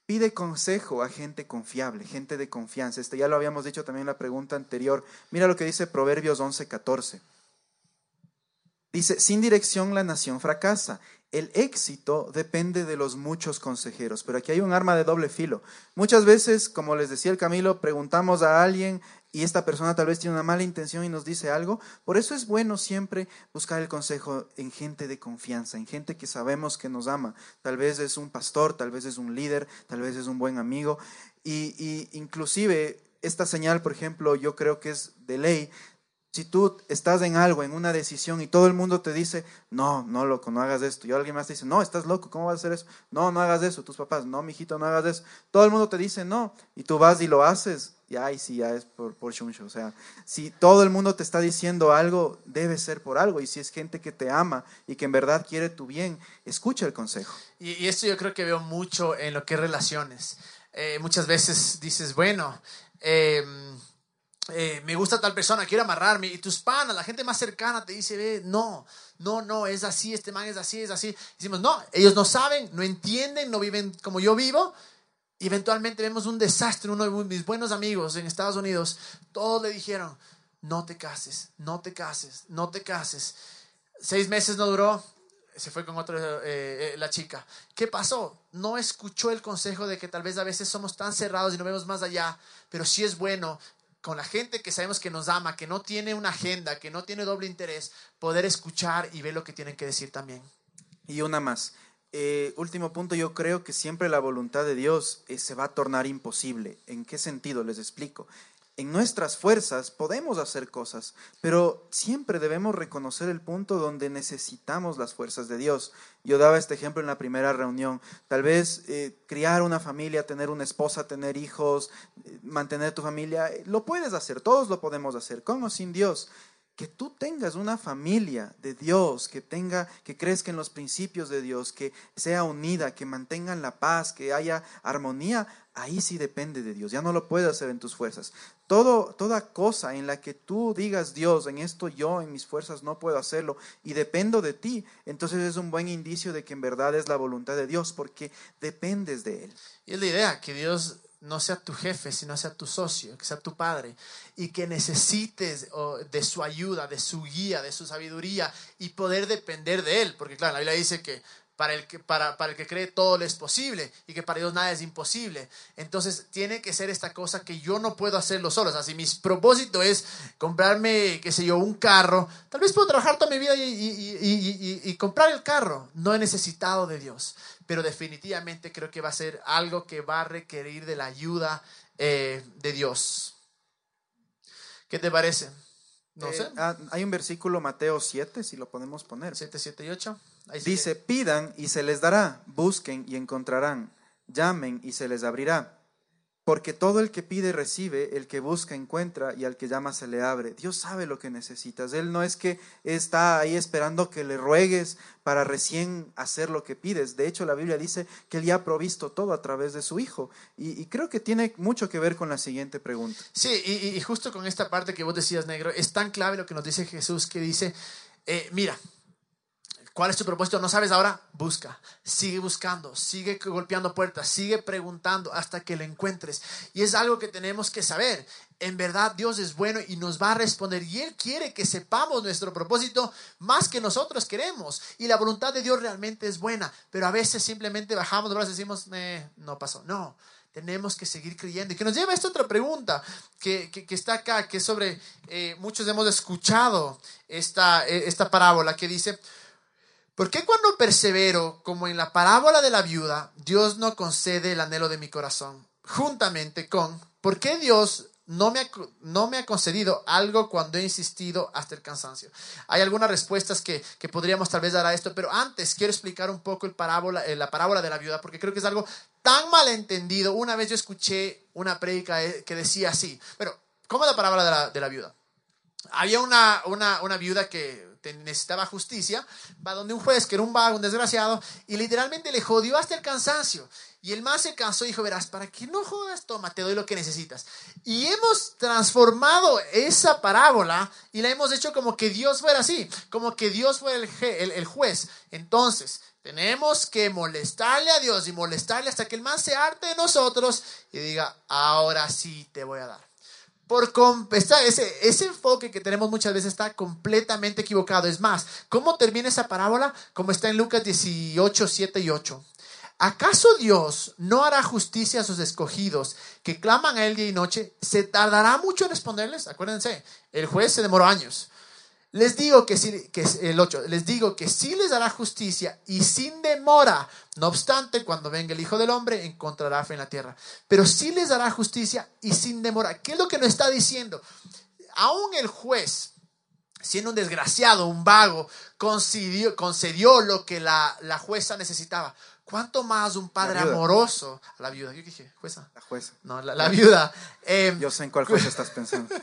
Pide consejo a gente confiable, gente de confianza. Este ya lo habíamos dicho también en la pregunta anterior. Mira lo que dice Proverbios 11:14. Dice, sin dirección la nación fracasa. El éxito depende de los muchos consejeros, pero aquí hay un arma de doble filo. Muchas veces, como les decía el Camilo, preguntamos a alguien y esta persona tal vez tiene una mala intención y nos dice algo. Por eso es bueno siempre buscar el consejo en gente de confianza, en gente que sabemos que nos ama. Tal vez es un pastor, tal vez es un líder, tal vez es un buen amigo. Y, y inclusive esta señal, por ejemplo, yo creo que es de ley. Si tú estás en algo, en una decisión y todo el mundo te dice, no, no, loco, no hagas esto. Y alguien más te dice, no, estás loco, ¿cómo vas a hacer eso? No, no hagas eso. Tus papás, no, mijito, no hagas eso. Todo el mundo te dice no. Y tú vas y lo haces. Y ahí sí, ya es por, por chuncho. O sea, si todo el mundo te está diciendo algo, debe ser por algo. Y si es gente que te ama y que en verdad quiere tu bien, escucha el consejo. Y, y esto yo creo que veo mucho en lo que es relaciones. Eh, muchas veces dices, bueno, eh, eh, me gusta tal persona, quiero amarrarme, y tus panas, la gente más cercana te dice, no, no, no, es así, este man es así, es así. Decimos, no, ellos no saben, no entienden, no viven como yo vivo. Y eventualmente vemos un desastre. Uno de mis buenos amigos en Estados Unidos, todos le dijeron, no te cases, no te cases, no te cases. Seis meses no duró, se fue con otra, eh, eh, la chica. ¿Qué pasó? No escuchó el consejo de que tal vez a veces somos tan cerrados y no vemos más allá, pero sí es bueno con la gente que sabemos que nos ama, que no tiene una agenda, que no tiene doble interés, poder escuchar y ver lo que tienen que decir también. Y una más. Eh, último punto, yo creo que siempre la voluntad de Dios eh, se va a tornar imposible. ¿En qué sentido? Les explico. En nuestras fuerzas podemos hacer cosas, pero siempre debemos reconocer el punto donde necesitamos las fuerzas de Dios. Yo daba este ejemplo en la primera reunión. Tal vez eh, criar una familia, tener una esposa, tener hijos, eh, mantener tu familia, eh, lo puedes hacer, todos lo podemos hacer, con o sin Dios que tú tengas una familia de Dios, que tenga, que crezca en los principios de Dios, que sea unida, que mantengan la paz, que haya armonía, ahí sí depende de Dios. Ya no lo puedes hacer en tus fuerzas. Todo, toda cosa en la que tú digas Dios, en esto yo, en mis fuerzas no puedo hacerlo y dependo de ti, entonces es un buen indicio de que en verdad es la voluntad de Dios, porque dependes de Él. Y es la idea, que Dios no sea tu jefe, sino sea tu socio, que sea tu padre, y que necesites de su ayuda, de su guía, de su sabiduría y poder depender de él, porque claro, la Biblia dice que para el que, para, para el que cree todo le es posible y que para Dios nada es imposible. Entonces tiene que ser esta cosa que yo no puedo hacerlo solo. O sea, si mi propósito es comprarme, qué sé yo, un carro, tal vez puedo trabajar toda mi vida y, y, y, y comprar el carro. No he necesitado de Dios, pero definitivamente creo que va a ser algo que va a requerir de la ayuda eh, de Dios. ¿Qué te parece? No eh, sé. Ah, hay un versículo, Mateo 7, si lo podemos poner. 7, 7 y 8. Dice, pidan y se les dará, busquen y encontrarán, llamen y se les abrirá. Porque todo el que pide recibe, el que busca encuentra y al que llama se le abre. Dios sabe lo que necesitas. Él no es que está ahí esperando que le ruegues para recién hacer lo que pides. De hecho, la Biblia dice que Él ya ha provisto todo a través de su Hijo. Y, creo que tiene mucho que ver con la siguiente pregunta. Sí, y, justo con esta parte que vos decías, negro, es tan clave lo que nos dice Jesús que dice, eh, mira, ¿Cuál es tu propósito? ¿No sabes ahora? Busca. Sigue buscando, sigue golpeando puertas, sigue preguntando hasta que lo encuentres. Y es algo que tenemos que saber. En verdad Dios es bueno y nos va a responder. Y Él quiere que sepamos nuestro propósito más que nosotros queremos. Y la voluntad de Dios realmente es buena. Pero a veces simplemente bajamos los brazos y decimos, eh, no pasó. No, tenemos que seguir creyendo. Y que nos lleva a esta otra pregunta que, que, está acá, que es sobre, eh, muchos hemos escuchado esta, eh, esta parábola que dice, ¿Por qué cuando persevero, como en la parábola de la viuda, Dios no concede el anhelo de mi corazón? Juntamente con, ¿por qué Dios no me, ha, no me ha concedido algo cuando he insistido hasta el cansancio? Hay algunas respuestas que, que podríamos tal vez dar a esto, pero antes quiero explicar un poco el parábola, eh, la parábola de la viuda, porque creo que es algo tan malentendido. Una vez yo escuché una prédica eh, que decía así, pero ¿cómo es la parábola de la, de la viuda? Había una, una, una viuda que necesitaba justicia, va donde un juez que era un vago, un desgraciado, y literalmente le jodió hasta el cansancio. Y el más se cansó y dijo, verás, para que no jodas, toma, te doy lo que necesitas. Y hemos transformado esa parábola y la hemos hecho como que Dios fuera así, como que Dios fuera el, juez. Entonces, tenemos que molestarle a Dios y molestarle hasta que el más se arte de nosotros y diga, ahora sí te voy a dar por ese, ese enfoque que tenemos muchas veces está completamente equivocado. Es más, ¿cómo termina esa parábola? Como está en Lucas 18, 7 y 8. ¿Acaso Dios no hará justicia a sus escogidos que claman a Él día y noche? ¿Se tardará mucho en responderles? Acuérdense, el juez se demoró años. Les digo que sí, que el 8, les digo que sí les dará justicia y sin demora. No obstante, cuando venga el Hijo del Hombre, encontrará fe en la tierra. Pero sí les dará justicia y sin demora. ¿Qué es lo que nos está diciendo? Aún el juez, siendo un desgraciado, un vago, concedió, concedió lo que la, la jueza necesitaba. ¿Cuánto más un padre amoroso? La viuda, yo dije, jueza. La jueza. No, la, viuda. Em, yo sé en cuál jueza estás pensando.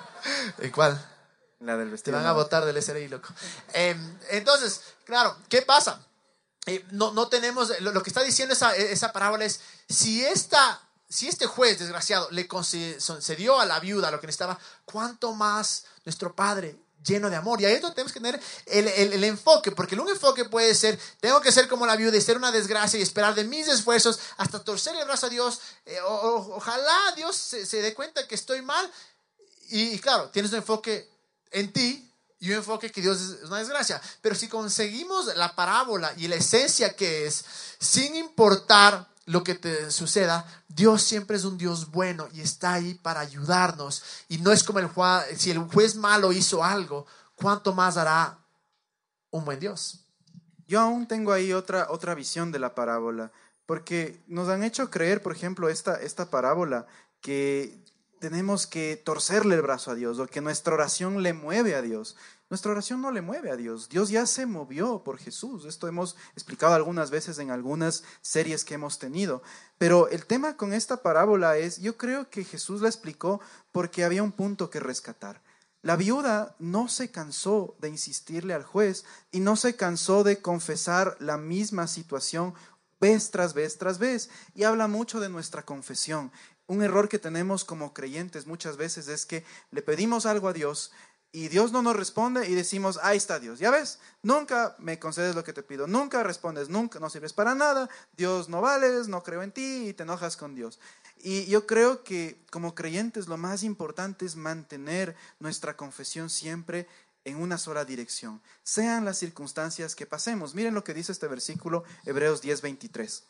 ¿En cuál? La del vestido. Te van a votar del SRI, loco. Em, entonces, claro, ¿qué pasa? Eh, no, no tenemos, lo, que está diciendo esa, esa parábola es, si, esta, si este juez desgraciado le concedió a la viuda lo que necesitaba, ¿cuánto más nuestro Padre lleno de amor. Y ahí es donde tenemos que tener el, el, enfoque, porque un enfoque puede ser, tengo que ser como la viuda y ser una desgracia y esperar de mis esfuerzos hasta torcer el brazo a Dios. Eh, ojalá Dios se, se, dé cuenta que estoy mal. Y, y, claro, tienes un enfoque en ti y un enfoque que Dios es una desgracia. Pero si conseguimos la parábola y la esencia que es, sin importar lo que te suceda, Dios siempre es un Dios bueno y está ahí para ayudarnos. Y no es como el juez, si el juez malo hizo algo, ¿cuánto más hará un buen Dios? Yo aún tengo ahí otra, otra visión de la parábola, porque nos han hecho creer, por ejemplo, esta, esta parábola, que tenemos que torcerle el brazo a Dios o que nuestra oración le mueve a Dios. Nuestra oración no le mueve a Dios. Dios ya se movió por Jesús. Esto hemos explicado algunas veces en algunas series que hemos tenido. Pero el tema con esta parábola es, yo creo que Jesús la explicó porque había un punto que rescatar. La viuda no se cansó de insistirle al juez y no se cansó de confesar la misma situación vez tras vez tras vez. Y habla mucho de nuestra confesión un error que tenemos como creyentes muchas veces es que le pedimos algo a Dios y Dios no nos responde y decimos, ahí está Dios, ya ves, nunca me concedes lo que te pido, nunca respondes, nunca no sirves para nada, Dios no vales, no creo en ti y te enojas con Dios. Y yo creo que como creyentes lo más importante es mantener nuestra confesión siempre en una sola dirección, sean las circunstancias que pasemos. Miren lo que dice este versículo, Hebreos 10:23.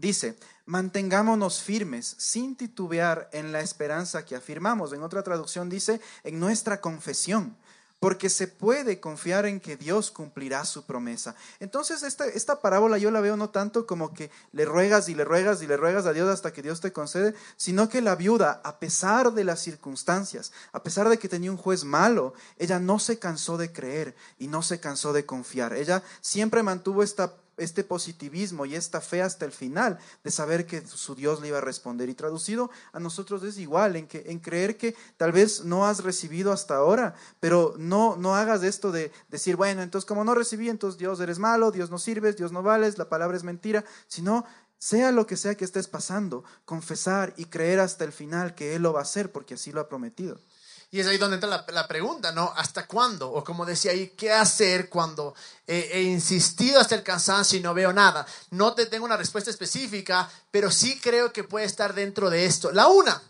Dice, mantengámonos firmes sin titubear en la esperanza que afirmamos. En otra traducción dice, en nuestra confesión, porque se puede confiar en que Dios cumplirá su promesa. Entonces, esta, esta parábola yo la veo no tanto como que le ruegas y le ruegas y le ruegas a Dios hasta que Dios te concede, sino que la viuda, a pesar de las circunstancias, a pesar de que tenía un juez malo, ella no se cansó de creer y no se cansó de confiar. Ella siempre mantuvo esta este positivismo y esta fe hasta el final de saber que su Dios le iba a responder. Y traducido a nosotros es igual, en, que, en creer que tal vez no has recibido hasta ahora, pero no, no hagas esto de decir, bueno, entonces como no recibí, entonces Dios eres malo, Dios no sirves, Dios no vales, la palabra es mentira, sino sea lo que sea que estés pasando, confesar y creer hasta el final que Él lo va a hacer porque así lo ha prometido. Y es ahí donde entra la, pregunta, ¿no? ¿Hasta cuándo? O como decía ahí, ¿qué hacer cuando he insistido hasta el cansancio y no veo nada? No te tengo una respuesta específica, pero sí creo que puede estar dentro de esto. La una,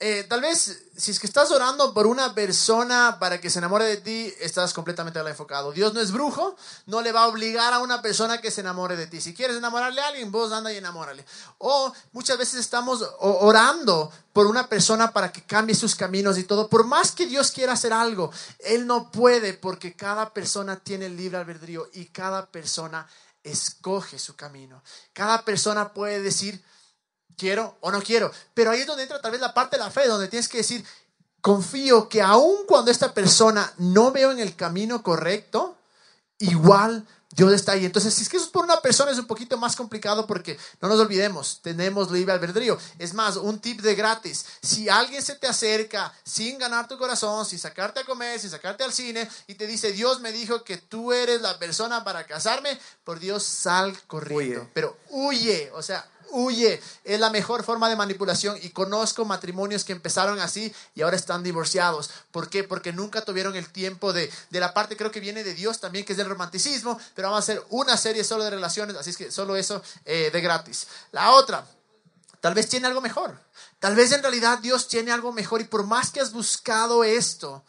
eh, tal vez si es que estás orando por una persona para que se enamore de ti, estás completamente enfocado. Dios no es brujo, no le va a obligar a una persona que se enamore de ti. Si quieres enamorarle a alguien, vos anda y enamórale. O muchas veces estamos orando por una persona para que cambie sus caminos y todo. Por más que Dios quiera hacer algo, Él no puede porque cada persona tiene el libre albedrío y cada persona escoge su camino. Cada persona puede decir, quiero o no quiero. Pero ahí es donde entra tal vez la parte de la fe, donde tienes que decir, confío que aun cuando esta persona no veo en el camino correcto, igual Dios está ahí. Entonces, si es que eso es por una persona es un poquito más complicado porque no nos olvidemos, tenemos libre albedrío. Es más, un tip de gratis. Si alguien se te acerca sin ganar tu corazón, sin sacarte a comer, sin sacarte al cine y te dice, Dios me dijo que tú eres la persona para casarme, por Dios sal corriendo. Pero huye, o sea, huye. Es la mejor forma de manipulación y conozco matrimonios que empezaron así y ahora están divorciados. ¿Por qué? Porque nunca tuvieron el tiempo de, de la parte, creo que viene de Dios también, que es del romanticismo, pero vamos a hacer una serie solo de relaciones, así es que solo eso eh, de gratis. La otra, tal vez tiene algo mejor. Tal vez en realidad Dios tiene algo mejor y por más que has buscado esto,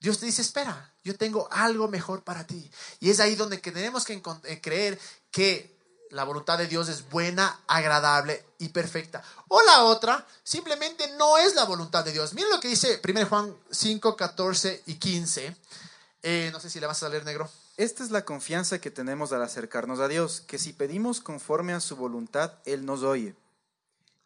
Dios te dice, espera, yo tengo algo mejor para ti. Y es ahí donde tenemos que eh, creer que la voluntad de Dios es buena, agradable y perfecta. O la otra, simplemente no es la voluntad de Dios. Miren lo que dice 1 Juan 5, 14 y 15. Eh, no sé si le vas a leer negro. Esta es la confianza que tenemos al acercarnos a Dios, que si pedimos conforme a su voluntad, Él nos oye.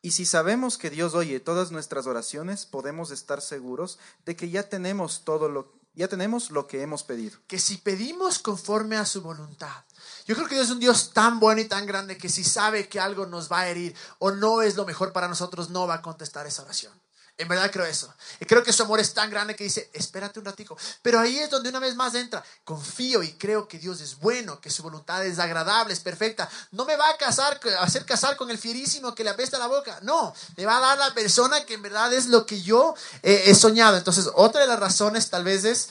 Y si sabemos que Dios oye todas nuestras oraciones, podemos estar seguros de que ya tenemos todo lo ya tenemos lo que hemos pedido. Que si pedimos conforme a su voluntad. Yo creo que Dios es un Dios tan bueno y tan grande que si sabe que algo nos va a herir o no es lo mejor para nosotros, no va a contestar esa oración. En verdad creo eso. Y creo que su amor es tan grande que dice, espérate un ratico. Pero ahí es donde una vez más entra. Confío y creo que Dios es bueno, que su voluntad es agradable, es perfecta. No me va a casar, a hacer casar con el fierísimo que le apesta la boca. No, me va a dar la persona que en verdad es lo que yo eh, he soñado. Entonces, otra de las razones tal vez es,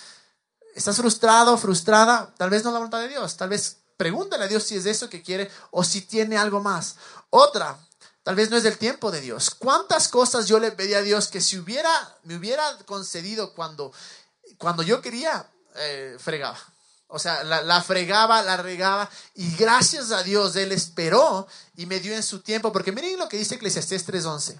estás frustrado, frustrada, tal vez no es la voluntad de Dios. Tal vez pregúntale a Dios si es eso que quiere o si tiene algo más. Otra, Tal vez no es del tiempo de Dios. ¿Cuántas cosas yo le pedí a Dios que si hubiera, me hubiera concedido cuando, cuando yo quería, eh, fregaba? O sea, la, fregaba, la regaba. Y gracias a Dios, Él esperó y me dio en su tiempo. Porque miren lo que dice Eclesiastés 3.11.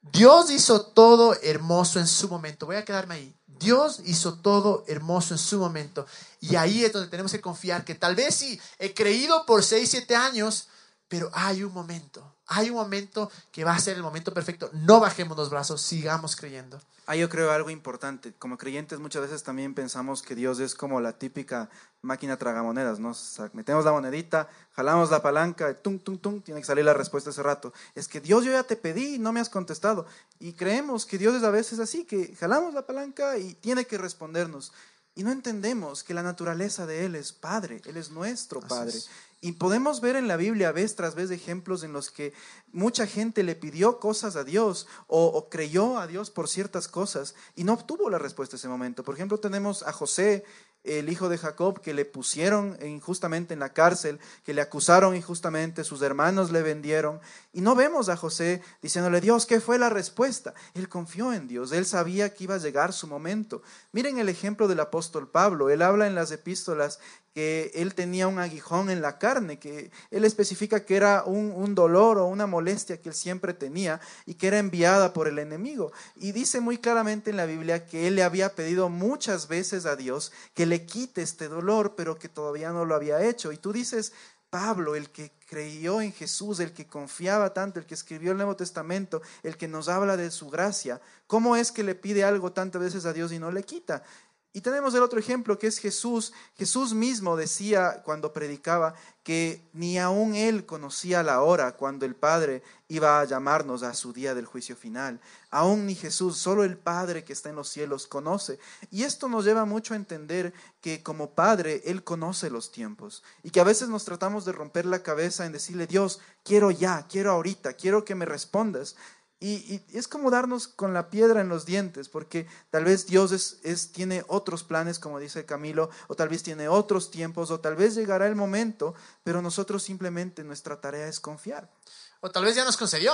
Dios hizo todo hermoso en su momento. Voy a quedarme ahí. Dios hizo todo hermoso en su momento. Y ahí es donde tenemos que confiar que tal vez sí, he creído por 6, 7 años, pero hay un momento, hay un momento que va a ser el momento perfecto. No bajemos los brazos, sigamos creyendo. Ah, yo creo algo importante. Como creyentes muchas veces también pensamos que Dios es como la típica máquina tragamonedas, ¿no? metemos la monedita, jalamos la palanca, tum, tum, tum, tiene que salir la respuesta ese rato. Es que Dios, yo ya te pedí y no me has contestado. Y creemos que Dios es a veces así, que jalamos la palanca y tiene que respondernos. Y no entendemos que la naturaleza de Él es Padre, Él es nuestro Padre. Y podemos ver en la Biblia vez tras vez ejemplos en los que mucha gente le pidió cosas a Dios o, creyó a Dios por ciertas cosas y no obtuvo la respuesta en ese momento. Por ejemplo, tenemos a José el hijo de Jacob, que le pusieron injustamente en la cárcel, que le acusaron injustamente, sus hermanos le vendieron. Y no vemos a José diciéndole, Dios, ¿qué fue la respuesta? Él confió en Dios, él sabía que iba a llegar su momento. Miren el ejemplo del apóstol Pablo, él habla en las epístolas que él tenía un aguijón en la carne, que él especifica que era un, un, dolor o una molestia que él siempre tenía y que era enviada por el enemigo. Y dice muy claramente en la Biblia que él le había pedido muchas veces a Dios que le quite este dolor, pero que todavía no lo había hecho. Y tú dices, Pablo, el que creyó en Jesús, el que confiaba tanto, el que escribió el Nuevo Testamento, el que nos habla de su gracia, ¿cómo es que le pide algo tantas veces a Dios y no le quita? Y tenemos el otro ejemplo que es Jesús. Jesús mismo decía cuando predicaba que ni aún él conocía la hora cuando el Padre iba a llamarnos a su día del juicio final. Aún ni Jesús, solo el Padre que está en los cielos conoce. Y esto nos lleva mucho a entender que como Padre Él conoce los tiempos y que a veces nos tratamos de romper la cabeza en decirle, Dios, quiero ya, quiero ahorita, quiero que me respondas. Y, es como darnos con la piedra en los dientes, porque tal vez Dios es, tiene otros planes, como dice Camilo, o tal vez tiene otros tiempos, o tal vez llegará el momento, pero nosotros simplemente nuestra tarea es confiar. O tal vez ya nos concedió,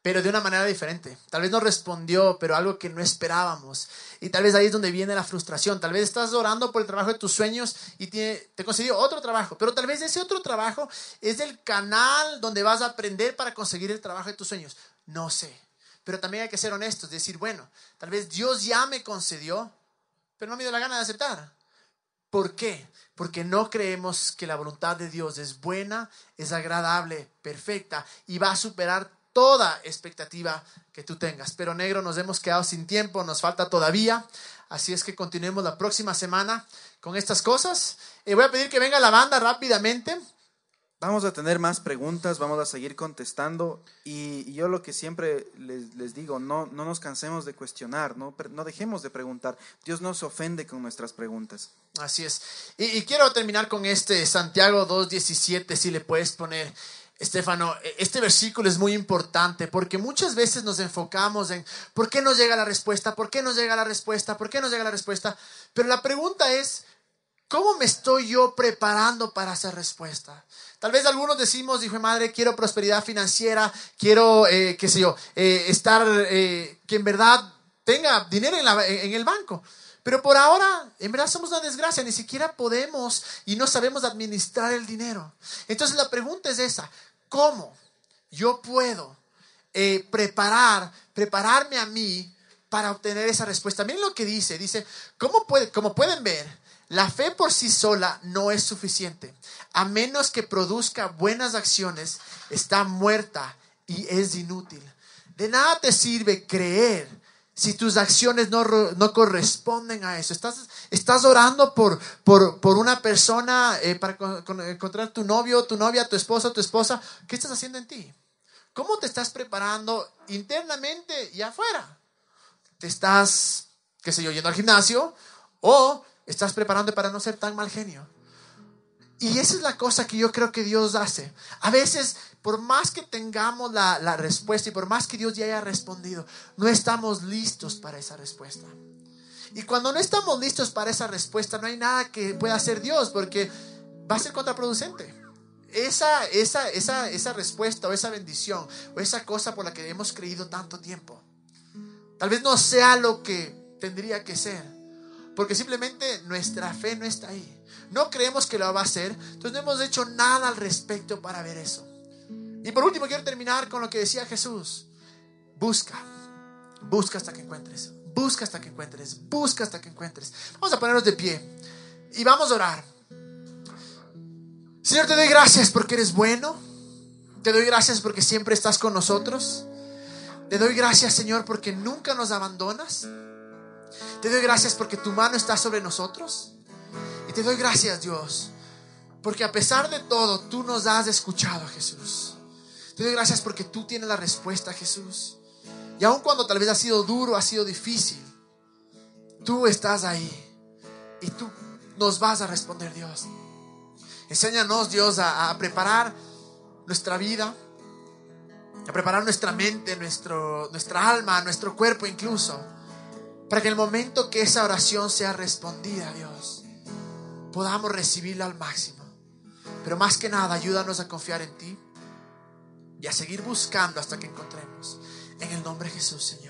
pero de una manera diferente. Tal vez nos respondió, pero algo que no esperábamos. Y tal vez ahí es donde viene la frustración. Tal vez estás orando por el trabajo de tus sueños y te, te concedió otro trabajo, pero tal vez ese otro trabajo es el canal donde vas a aprender para conseguir el trabajo de tus sueños. No sé. Pero también hay que ser honestos, decir, bueno, tal vez Dios ya me concedió, pero no me dio la gana de aceptar. ¿Por qué? Porque no creemos que la voluntad de Dios es buena, es agradable, perfecta y va a superar toda expectativa que tú tengas. Pero negro, nos hemos quedado sin tiempo, nos falta todavía. Así es que continuemos la próxima semana con estas cosas. Eh, voy a pedir que venga la banda rápidamente. Vamos a tener más preguntas, vamos a seguir contestando y, yo lo que siempre les, digo, no, no nos cansemos de cuestionar, no, no dejemos de preguntar. Dios no se ofende con nuestras preguntas. Así es. Y, quiero terminar con este Santiago 2.17, si le puedes poner, Estefano, e, este versículo es muy importante porque muchas veces nos enfocamos en por qué no llega la respuesta, por qué no llega la respuesta, por qué no llega la respuesta, pero la pregunta es, ¿cómo me estoy yo preparando para esa respuesta? Tal vez algunos decimos, hijo de madre, quiero prosperidad financiera, quiero, eh, qué sé yo, eh, estar, eh, que en verdad tenga dinero en, el banco. Pero por ahora, en verdad somos una desgracia, ni siquiera podemos y no sabemos administrar el dinero. Entonces la pregunta es esa, ¿cómo yo puedo preparar, prepararme a mí para obtener esa respuesta? Miren lo que dice, dice, ¿cómo puede, como pueden ver, la fe por sí sola no es suficiente. A menos que produzca buenas acciones, está muerta y es inútil. De nada te sirve creer si tus acciones no, no corresponden a eso. Estás, estás orando por, por, por una persona eh, para encontrar tu novio, tu novia, tu esposo, tu esposa. ¿Qué estás haciendo en ti? ¿Cómo te estás preparando internamente y afuera? ¿Te estás, qué sé yo, yendo al gimnasio? ¿O estás preparando para no ser tan mal genio? Y esa es la cosa que yo creo que Dios hace. A veces, por más que tengamos la, la, respuesta y por más que Dios ya haya respondido, no estamos listos para esa respuesta. Y cuando no estamos listos para esa respuesta, no hay nada que pueda hacer Dios porque va a ser contraproducente. Esa, esa, esa, esa respuesta o esa bendición o esa cosa por la que hemos creído tanto tiempo, tal vez no sea lo que tendría que ser, porque simplemente nuestra fe no está ahí no creemos que lo va a hacer, entonces no hemos hecho nada al respecto para ver eso. Y por último quiero terminar con lo que decía Jesús. Busca, busca hasta que encuentres, busca hasta que encuentres, busca hasta que encuentres. Vamos a ponernos de pie y vamos a orar. Señor, te doy gracias porque eres bueno. Te doy gracias porque siempre estás con nosotros. Te doy gracias, Señor, porque nunca nos abandonas. Te doy gracias porque tu mano está sobre nosotros. Y te doy gracias, Dios, porque a pesar de todo, tú nos has escuchado, Jesús. Te doy gracias porque tú tienes la respuesta, Jesús. Y aun cuando tal vez ha sido duro, ha sido difícil, tú estás ahí y tú nos vas a responder, Dios. Enséñanos, Dios, a, preparar nuestra vida, a preparar nuestra mente, nuestro, nuestra alma, nuestro cuerpo incluso, para que el momento que esa oración sea respondida, Dios, podamos recibirla al máximo. Pero más que nada, ayúdanos a confiar en ti y a seguir buscando hasta que encontremos. En el nombre de Jesús, Señor.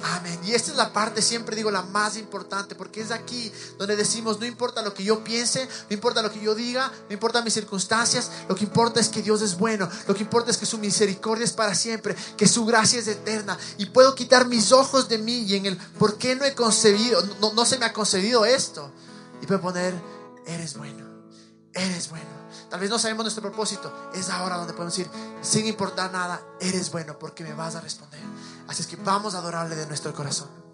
Amén. Y esta es la parte, siempre digo, la más importante, porque es aquí donde decimos, no importa lo que yo piense, no importa lo que yo diga, no importa mis circunstancias, lo que importa es que Dios es bueno, lo que importa es que su misericordia es para siempre, que su gracia es eterna. Y puedo quitar mis ojos de mí y en el, ¿por qué no he concebido, no, no se me ha concedido esto? y puede poner, eres bueno, eres bueno. Tal vez no sabemos nuestro propósito. Es ahora donde podemos decir, sin importar nada, eres bueno porque me vas a responder. Así es que vamos a adorarle de nuestro corazón.